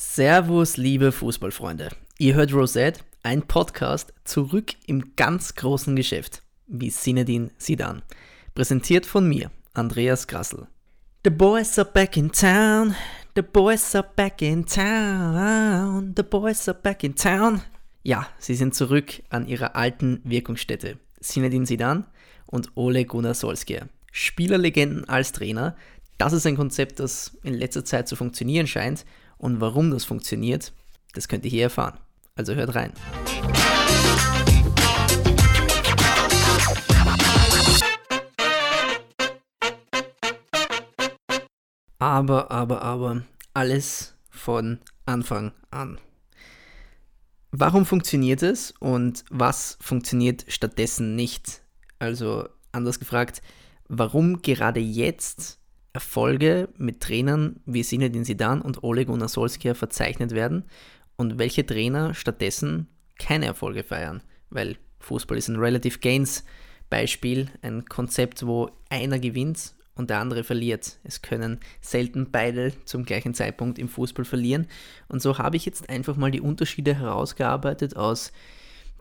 Servus, liebe Fußballfreunde. Ihr hört Rosette, ein Podcast zurück im ganz großen Geschäft, wie Sinedin Sidan. Präsentiert von mir, Andreas Grassel. The boys are back in town, the boys are back in town, the boys are back in town. Ja, sie sind zurück an ihrer alten Wirkungsstätte. Sinedin Sidan und Ole Gunnar Solskjaer. Spielerlegenden als Trainer, das ist ein Konzept, das in letzter Zeit zu funktionieren scheint und warum das funktioniert, das könnt ihr hier erfahren. Also hört rein. Aber, aber, aber, alles von Anfang an. Warum funktioniert es und was funktioniert stattdessen nicht? Also anders gefragt, warum gerade jetzt Erfolge mit Trainern wie Zinedine Zidane und Ole Gunnar Solskjaer verzeichnet werden und welche Trainer stattdessen keine Erfolge feiern, weil Fußball ist ein Relative Gains Beispiel, ein Konzept, wo einer gewinnt und der andere verliert. Es können selten beide zum gleichen Zeitpunkt im Fußball verlieren. Und so habe ich jetzt einfach mal die Unterschiede herausgearbeitet aus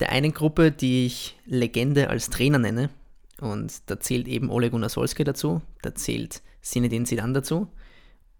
der einen Gruppe, die ich Legende als Trainer nenne. Und da zählt eben Ole Gunnar Solskjaer dazu, da zählt Sinedin Zidane dazu.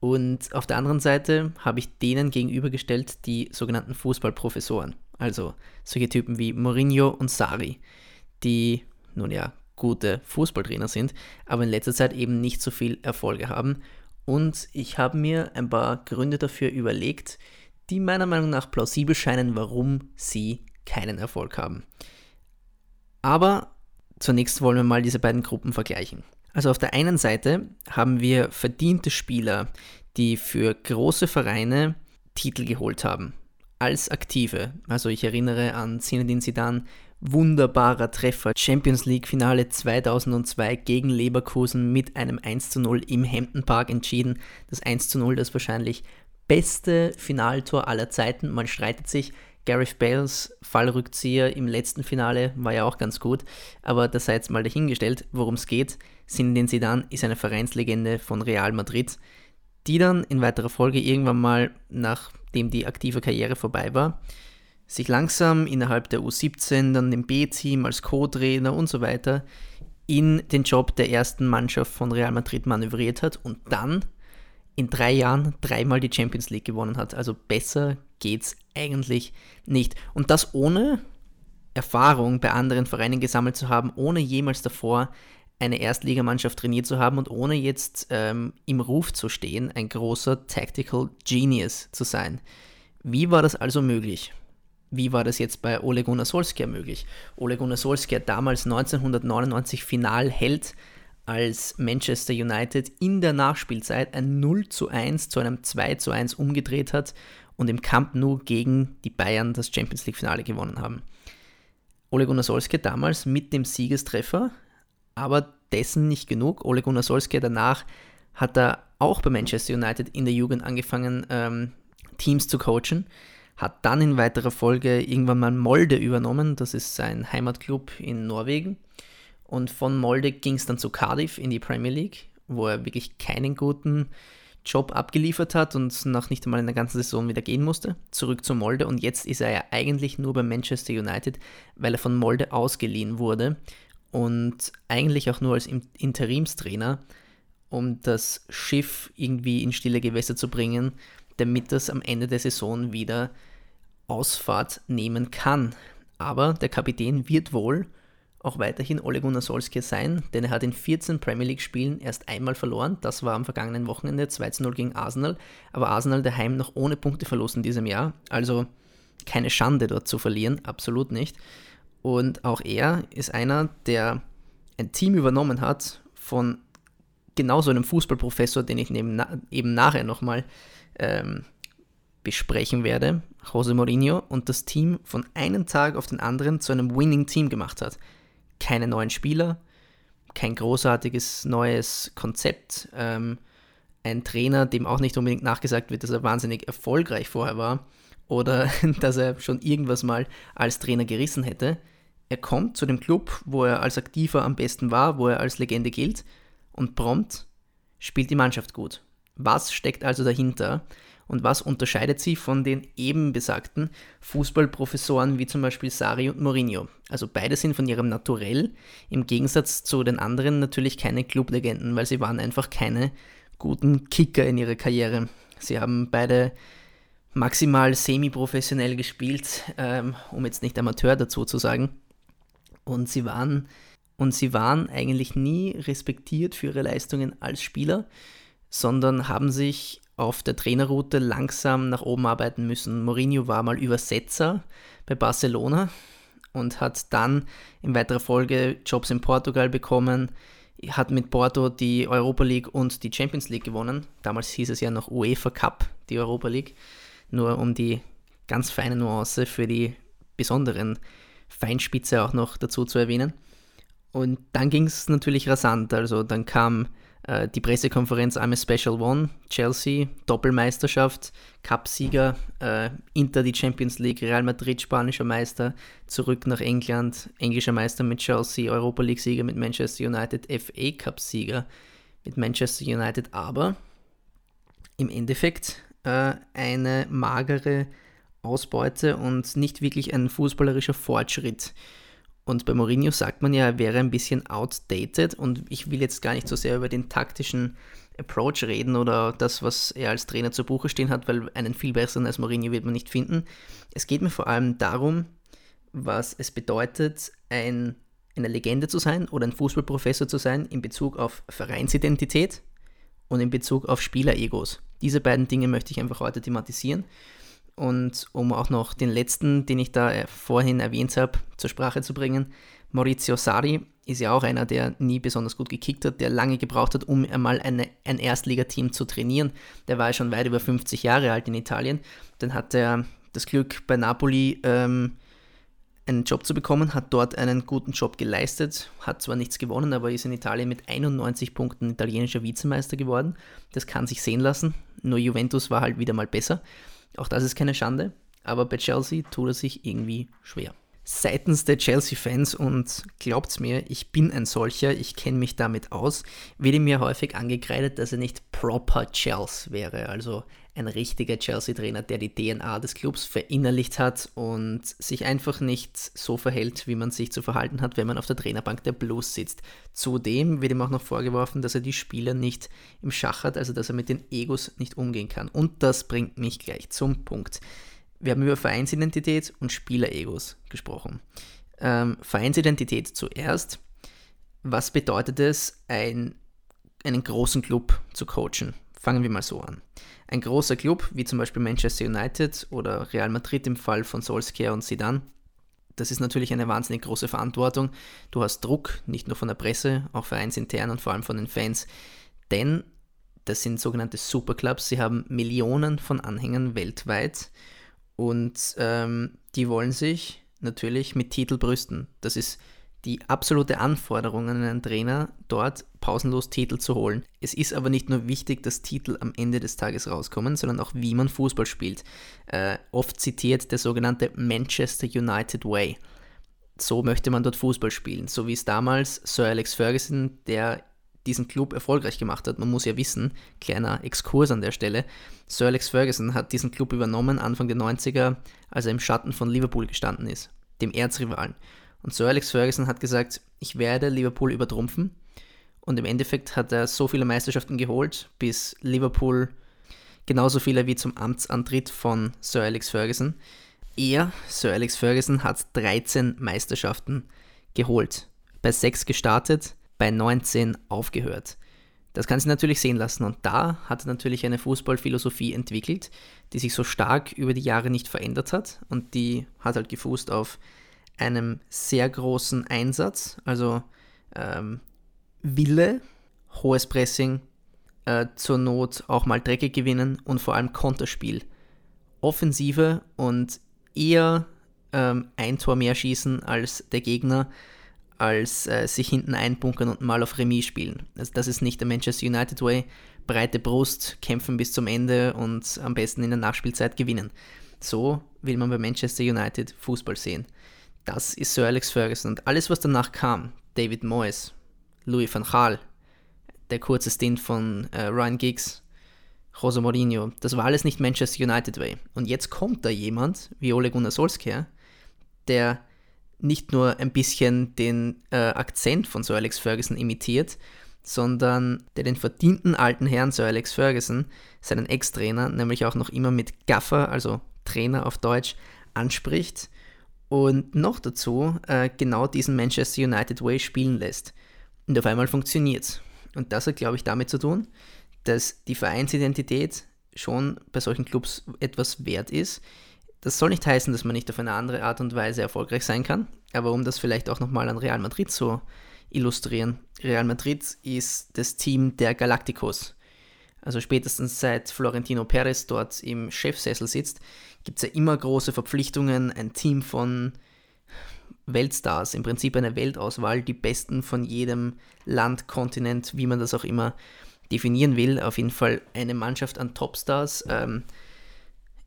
Und auf der anderen Seite habe ich denen gegenübergestellt die sogenannten Fußballprofessoren, also solche Typen wie Mourinho und Sari, die nun ja gute Fußballtrainer sind, aber in letzter Zeit eben nicht so viel Erfolge haben. Und ich habe mir ein paar Gründe dafür überlegt, die meiner Meinung nach plausibel scheinen, warum sie keinen Erfolg haben. Aber zunächst wollen wir mal diese beiden Gruppen vergleichen. Also auf der einen Seite haben wir verdiente Spieler, die für große Vereine Titel geholt haben, als Aktive. Also ich erinnere an Zinedine Zidane, wunderbarer Treffer, Champions League Finale 2002 gegen Leverkusen mit einem 1 zu 0 im Hampton Park entschieden. Das 1 zu 0, das wahrscheinlich beste Finaltor aller Zeiten. Man streitet sich, Gareth Bales Fallrückzieher im letzten Finale war ja auch ganz gut, aber das sei jetzt mal dahingestellt, worum es geht. Zinedine Zidane ist eine Vereinslegende von Real Madrid, die dann in weiterer Folge irgendwann mal, nachdem die aktive Karriere vorbei war, sich langsam innerhalb der U17, dann im B-Team als Co-Trainer und so weiter in den Job der ersten Mannschaft von Real Madrid manövriert hat und dann in drei Jahren dreimal die Champions League gewonnen hat. Also besser geht's eigentlich nicht. Und das ohne Erfahrung bei anderen Vereinen gesammelt zu haben, ohne jemals davor eine Erstligamannschaft trainiert zu haben und ohne jetzt ähm, im Ruf zu stehen, ein großer Tactical Genius zu sein. Wie war das also möglich? Wie war das jetzt bei Ole Gunnar Solskjaer möglich? Ole Gunnar Solskjaer damals 1999 Finalheld als Manchester United in der Nachspielzeit ein 0 zu 1 zu einem 2 zu 1 umgedreht hat und im Camp Nou gegen die Bayern das Champions League Finale gewonnen haben. Ole Gunnar Solskjaer damals mit dem Siegestreffer, aber dessen nicht genug. Ole Gunnar Solskjaer danach hat er auch bei Manchester United in der Jugend angefangen, ähm, Teams zu coachen, hat dann in weiterer Folge irgendwann mal Molde übernommen, das ist sein Heimatclub in Norwegen. Und von Molde ging es dann zu Cardiff in die Premier League, wo er wirklich keinen guten Job abgeliefert hat und nach nicht einmal einer ganzen Saison wieder gehen musste, zurück zu Molde und jetzt ist er ja eigentlich nur bei Manchester United, weil er von Molde ausgeliehen wurde und eigentlich auch nur als Interimstrainer, um das Schiff irgendwie in stille Gewässer zu bringen, damit das am Ende der Saison wieder Ausfahrt nehmen kann. Aber der Kapitän wird wohl auch weiterhin Ole Gunnar Solskjaer sein, denn er hat in 14 Premier League-Spielen erst einmal verloren. Das war am vergangenen Wochenende 2-0 gegen Arsenal. Aber Arsenal daheim noch ohne Punkteverlust in diesem Jahr. Also keine Schande dort zu verlieren, absolut nicht. Und auch er ist einer, der ein Team übernommen hat von genauso einem Fußballprofessor, den ich neben, eben nachher nochmal ähm, besprechen werde, Jose Mourinho, und das Team von einem Tag auf den anderen zu einem Winning-Team gemacht hat. Keine neuen Spieler, kein großartiges neues Konzept, ähm, ein Trainer, dem auch nicht unbedingt nachgesagt wird, dass er wahnsinnig erfolgreich vorher war oder dass er schon irgendwas mal als Trainer gerissen hätte. Er kommt zu dem Club, wo er als Aktiver am besten war, wo er als Legende gilt und prompt spielt die Mannschaft gut. Was steckt also dahinter? und was unterscheidet sie von den eben besagten Fußballprofessoren wie zum Beispiel Sari und Mourinho? Also beide sind von ihrem Naturell im Gegensatz zu den anderen natürlich keine Clublegenden, weil sie waren einfach keine guten Kicker in ihrer Karriere. Sie haben beide maximal semi-professionell gespielt, ähm, um jetzt nicht Amateur dazu zu sagen. Und sie waren und sie waren eigentlich nie respektiert für ihre Leistungen als Spieler, sondern haben sich auf der Trainerroute langsam nach oben arbeiten müssen. Mourinho war mal Übersetzer bei Barcelona und hat dann in weiterer Folge Jobs in Portugal bekommen, hat mit Porto die Europa League und die Champions League gewonnen. Damals hieß es ja noch UEFA Cup, die Europa League. Nur um die ganz feine Nuance für die besonderen Feinspitze auch noch dazu zu erwähnen. Und dann ging es natürlich rasant. Also dann kam äh, die Pressekonferenz I'm a Special One, Chelsea, Doppelmeisterschaft, Cupsieger, äh, Inter die Champions League, Real Madrid spanischer Meister, zurück nach England, englischer Meister mit Chelsea, Europa League Sieger mit Manchester United, FA Cup Sieger mit Manchester United, aber im Endeffekt äh, eine magere Ausbeute und nicht wirklich ein fußballerischer Fortschritt. Und bei Mourinho sagt man ja, er wäre ein bisschen outdated und ich will jetzt gar nicht so sehr über den taktischen Approach reden oder das, was er als Trainer zu Buche stehen hat, weil einen viel besseren als Mourinho wird man nicht finden. Es geht mir vor allem darum, was es bedeutet, ein, eine Legende zu sein oder ein Fußballprofessor zu sein in Bezug auf Vereinsidentität und in Bezug auf Spieleregos. Diese beiden Dinge möchte ich einfach heute thematisieren. Und um auch noch den letzten, den ich da äh, vorhin erwähnt habe, zur Sprache zu bringen, Maurizio Sari ist ja auch einer, der nie besonders gut gekickt hat, der lange gebraucht hat, um einmal eine, ein Erstligateam zu trainieren. Der war ja schon weit über 50 Jahre alt in Italien. Dann hat er das Glück, bei Napoli ähm, einen Job zu bekommen, hat dort einen guten Job geleistet, hat zwar nichts gewonnen, aber ist in Italien mit 91 Punkten italienischer Vizemeister geworden. Das kann sich sehen lassen. Nur Juventus war halt wieder mal besser. Auch das ist keine Schande, aber bei Chelsea tut er sich irgendwie schwer. Seitens der Chelsea-Fans, und glaubt's mir, ich bin ein solcher, ich kenne mich damit aus, wird ihm mir häufig angekreidet, dass er nicht proper Chelsea wäre, also ein richtiger Chelsea-Trainer, der die DNA des Clubs verinnerlicht hat und sich einfach nicht so verhält, wie man sich zu verhalten hat, wenn man auf der Trainerbank der Blues sitzt. Zudem wird ihm auch noch vorgeworfen, dass er die Spieler nicht im Schach hat, also dass er mit den Egos nicht umgehen kann. Und das bringt mich gleich zum Punkt. Wir haben über Vereinsidentität und Spieleregos gesprochen. Ähm, Vereinsidentität zuerst. Was bedeutet es, ein, einen großen Club zu coachen? Fangen wir mal so an. Ein großer Club, wie zum Beispiel Manchester United oder Real Madrid im Fall von Solskjaer und Zidane, das ist natürlich eine wahnsinnig große Verantwortung. Du hast Druck, nicht nur von der Presse, auch vereinsintern und vor allem von den Fans. Denn das sind sogenannte Superclubs. Sie haben Millionen von Anhängern weltweit und ähm, die wollen sich natürlich mit Titel brüsten. Das ist die absolute Anforderung an einen Trainer, dort pausenlos Titel zu holen. Es ist aber nicht nur wichtig, dass Titel am Ende des Tages rauskommen, sondern auch, wie man Fußball spielt. Äh, oft zitiert der sogenannte Manchester United Way. So möchte man dort Fußball spielen, so wie es damals Sir Alex Ferguson, der diesen Club erfolgreich gemacht hat. Man muss ja wissen, kleiner Exkurs an der Stelle, Sir Alex Ferguson hat diesen Club übernommen Anfang der 90er, als er im Schatten von Liverpool gestanden ist, dem Erzrivalen. Und Sir Alex Ferguson hat gesagt, ich werde Liverpool übertrumpfen. Und im Endeffekt hat er so viele Meisterschaften geholt, bis Liverpool genauso viele wie zum Amtsantritt von Sir Alex Ferguson. Er, Sir Alex Ferguson, hat 13 Meisterschaften geholt. Bei 6 gestartet, bei 19 aufgehört. Das kann sich natürlich sehen lassen und da hat er natürlich eine Fußballphilosophie entwickelt, die sich so stark über die Jahre nicht verändert hat und die hat halt gefußt auf einem sehr großen Einsatz, also ähm, Wille, hohes Pressing, äh, zur Not auch mal Drecke gewinnen und vor allem Konterspiel. Offensive und eher ähm, ein Tor mehr schießen als der Gegner, als äh, sich hinten einbunkern und mal auf Remis spielen. Also das ist nicht der Manchester United Way. Breite Brust, kämpfen bis zum Ende und am besten in der Nachspielzeit gewinnen. So will man bei Manchester United Fußball sehen. Das ist Sir Alex Ferguson. Und alles, was danach kam, David Moyes, Louis van Gaal, der kurze Stint von äh, Ryan Giggs, Jose Mourinho. Das war alles nicht Manchester United Way. Und jetzt kommt da jemand wie Ole Gunnar Solskjaer, der nicht nur ein bisschen den äh, Akzent von Sir Alex Ferguson imitiert, sondern der den verdienten alten Herrn Sir Alex Ferguson, seinen Ex-Trainer, nämlich auch noch immer mit Gaffer, also Trainer auf Deutsch, anspricht und noch dazu äh, genau diesen Manchester United Way spielen lässt. Und auf einmal funktioniert es. Und das hat, glaube ich, damit zu tun, dass die Vereinsidentität schon bei solchen Clubs etwas wert ist. Das soll nicht heißen, dass man nicht auf eine andere Art und Weise erfolgreich sein kann, aber um das vielleicht auch nochmal an Real Madrid zu illustrieren. Real Madrid ist das Team der Galacticos. Also spätestens seit Florentino Perez dort im Chefsessel sitzt, gibt es ja immer große Verpflichtungen, ein Team von Weltstars, im Prinzip eine Weltauswahl, die Besten von jedem Land, Kontinent, wie man das auch immer definieren will. Auf jeden Fall eine Mannschaft an Topstars, ähm,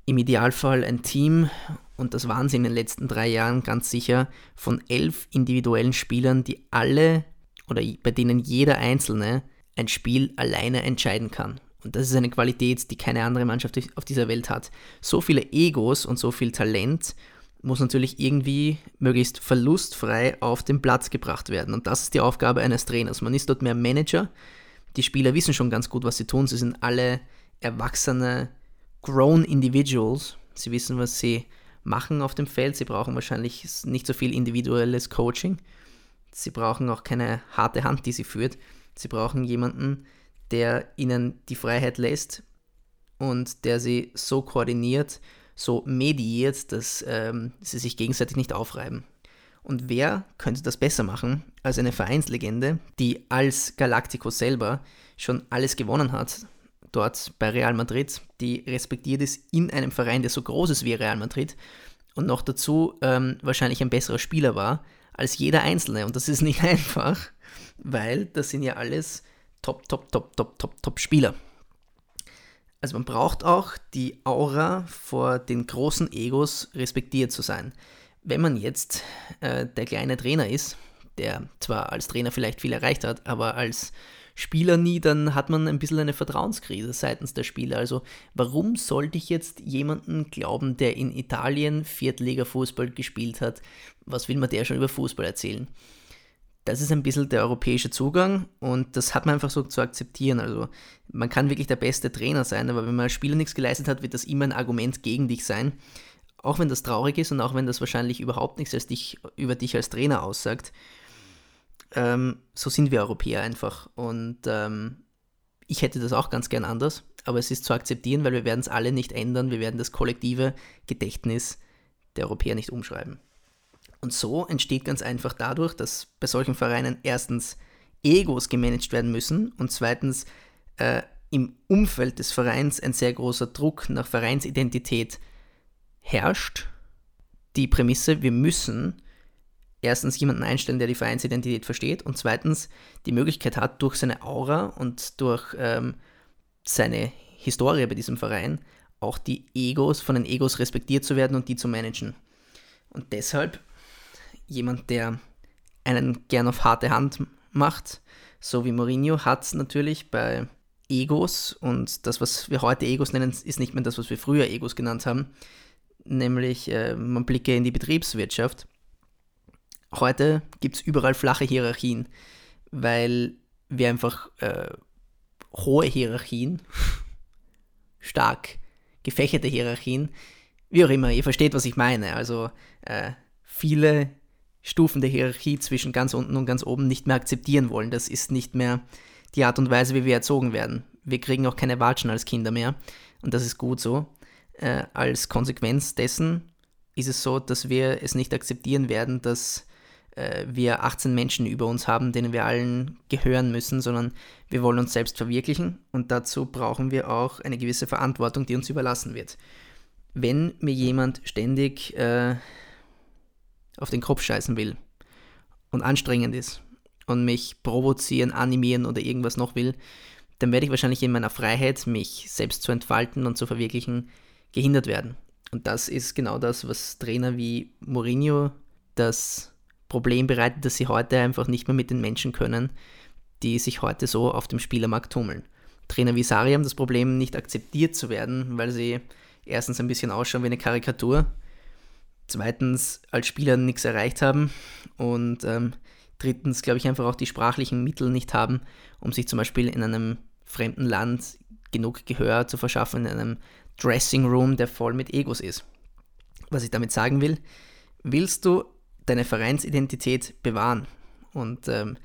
im Idealfall ein Team, und das waren sie in den letzten drei Jahren ganz sicher, von elf individuellen Spielern, die alle oder bei denen jeder Einzelne ein Spiel alleine entscheiden kann. Und das ist eine Qualität, die keine andere Mannschaft auf dieser Welt hat. So viele Egos und so viel Talent muss natürlich irgendwie möglichst verlustfrei auf den Platz gebracht werden. Und das ist die Aufgabe eines Trainers. Man ist dort mehr Manager. Die Spieler wissen schon ganz gut, was sie tun. Sie sind alle erwachsene, grown Individuals. Sie wissen, was sie machen auf dem Feld. Sie brauchen wahrscheinlich nicht so viel individuelles Coaching. Sie brauchen auch keine harte Hand, die sie führt. Sie brauchen jemanden, der ihnen die Freiheit lässt und der sie so koordiniert, so mediiert, dass ähm, sie sich gegenseitig nicht aufreiben. Und wer könnte das besser machen als eine Vereinslegende, die als Galactico selber schon alles gewonnen hat, dort bei Real Madrid, die respektiert ist in einem Verein, der so groß ist wie Real Madrid und noch dazu ähm, wahrscheinlich ein besserer Spieler war als jeder Einzelne. Und das ist nicht einfach, weil das sind ja alles Top, Top, Top, Top, Top, Top Spieler. Also man braucht auch die Aura vor den großen Egos respektiert zu sein. Wenn man jetzt äh, der kleine Trainer ist, der zwar als Trainer vielleicht viel erreicht hat, aber als Spieler nie, dann hat man ein bisschen eine Vertrauenskrise seitens der Spieler. Also warum sollte ich jetzt jemanden glauben, der in Italien Viertliga-Fußball gespielt hat? Was will man der schon über Fußball erzählen? Das ist ein bisschen der europäische Zugang und das hat man einfach so zu akzeptieren. Also man kann wirklich der beste Trainer sein, aber wenn man als Spieler nichts geleistet hat, wird das immer ein Argument gegen dich sein. Auch wenn das traurig ist und auch wenn das wahrscheinlich überhaupt nichts dich, über dich als Trainer aussagt. Ähm, so sind wir Europäer einfach. Und ähm, ich hätte das auch ganz gern anders, aber es ist zu akzeptieren, weil wir werden es alle nicht ändern. Wir werden das kollektive Gedächtnis der Europäer nicht umschreiben. Und so entsteht ganz einfach dadurch, dass bei solchen Vereinen erstens Egos gemanagt werden müssen und zweitens äh, im Umfeld des Vereins ein sehr großer Druck nach Vereinsidentität herrscht. Die Prämisse, wir müssen erstens jemanden einstellen, der die Vereinsidentität versteht und zweitens die Möglichkeit hat, durch seine Aura und durch ähm, seine Historie bei diesem Verein auch die Egos von den Egos respektiert zu werden und die zu managen. Und deshalb jemand, der einen gern auf harte Hand macht, so wie Mourinho, hat natürlich bei Egos und das, was wir heute Egos nennen, ist nicht mehr das, was wir früher Egos genannt haben, nämlich äh, man blicke in die Betriebswirtschaft Heute gibt es überall flache Hierarchien, weil wir einfach äh, hohe Hierarchien, stark gefächerte Hierarchien, wie auch immer, ihr versteht, was ich meine. Also äh, viele Stufen der Hierarchie zwischen ganz unten und ganz oben nicht mehr akzeptieren wollen. Das ist nicht mehr die Art und Weise, wie wir erzogen werden. Wir kriegen auch keine Watschen als Kinder mehr und das ist gut so. Äh, als Konsequenz dessen ist es so, dass wir es nicht akzeptieren werden, dass äh, wir 18 Menschen über uns haben, denen wir allen gehören müssen, sondern wir wollen uns selbst verwirklichen und dazu brauchen wir auch eine gewisse Verantwortung, die uns überlassen wird. Wenn mir jemand ständig äh, auf den Kopf scheißen will und anstrengend ist und mich provozieren, animieren oder irgendwas noch will, dann werde ich wahrscheinlich in meiner Freiheit, mich selbst zu entfalten und zu verwirklichen, gehindert werden. Und das ist genau das, was Trainer wie Mourinho das Problem bereitet, dass sie heute einfach nicht mehr mit den Menschen können, die sich heute so auf dem Spielermarkt tummeln. Trainer wie Sari haben das Problem, nicht akzeptiert zu werden, weil sie erstens ein bisschen ausschauen wie eine Karikatur, zweitens als Spieler nichts erreicht haben und ähm, drittens, glaube ich, einfach auch die sprachlichen Mittel nicht haben, um sich zum Beispiel in einem fremden Land genug Gehör zu verschaffen, in einem Dressing Room, der voll mit Egos ist. Was ich damit sagen will, willst du deine Vereinsidentität bewahren und ähm,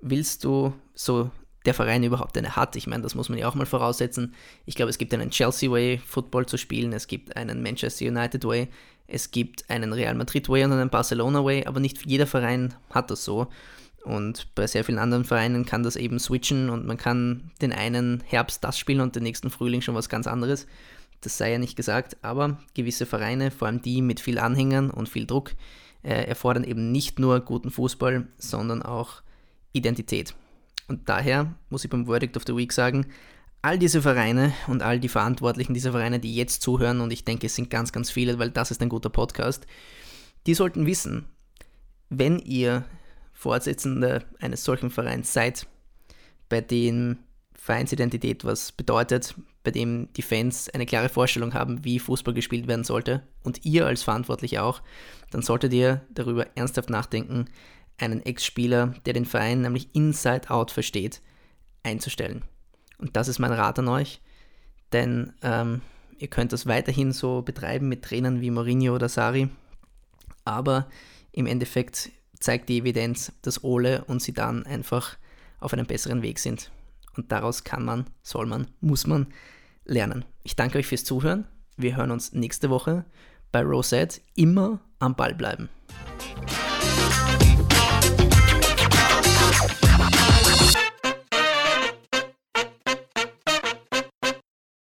willst du so der Verein überhaupt eine hat. Ich meine, das muss man ja auch mal voraussetzen. Ich glaube, es gibt einen Chelsea Way, Football zu spielen, es gibt einen Manchester United Way, es gibt einen Real Madrid Way und einen Barcelona Way, aber nicht jeder Verein hat das so. Und bei sehr vielen anderen Vereinen kann das eben switchen und man kann den einen Herbst das spielen und den nächsten Frühling schon was ganz anderes. Das sei ja nicht gesagt, aber gewisse Vereine, vor allem die mit viel Anhängern und viel Druck, äh, erfordern eben nicht nur guten Fußball, sondern auch Identität. Und daher muss ich beim Verdict of the Week sagen, all diese Vereine und all die Verantwortlichen dieser Vereine, die jetzt zuhören, und ich denke, es sind ganz, ganz viele, weil das ist ein guter Podcast, die sollten wissen, wenn ihr Vorsitzender eines solchen Vereins seid, bei dem Vereinsidentität was bedeutet, bei dem die Fans eine klare Vorstellung haben, wie Fußball gespielt werden sollte und ihr als Verantwortliche auch, dann solltet ihr darüber ernsthaft nachdenken, einen Ex-Spieler, der den Verein nämlich inside out versteht, einzustellen. Und das ist mein Rat an euch, denn ähm, ihr könnt das weiterhin so betreiben mit Trainern wie Mourinho oder Sari, aber im Endeffekt zeigt die Evidenz, dass Ole und Sidan einfach auf einem besseren Weg sind. Und daraus kann man, soll man, muss man lernen. Ich danke euch fürs Zuhören. Wir hören uns nächste Woche bei Rosette. Immer am Ball bleiben.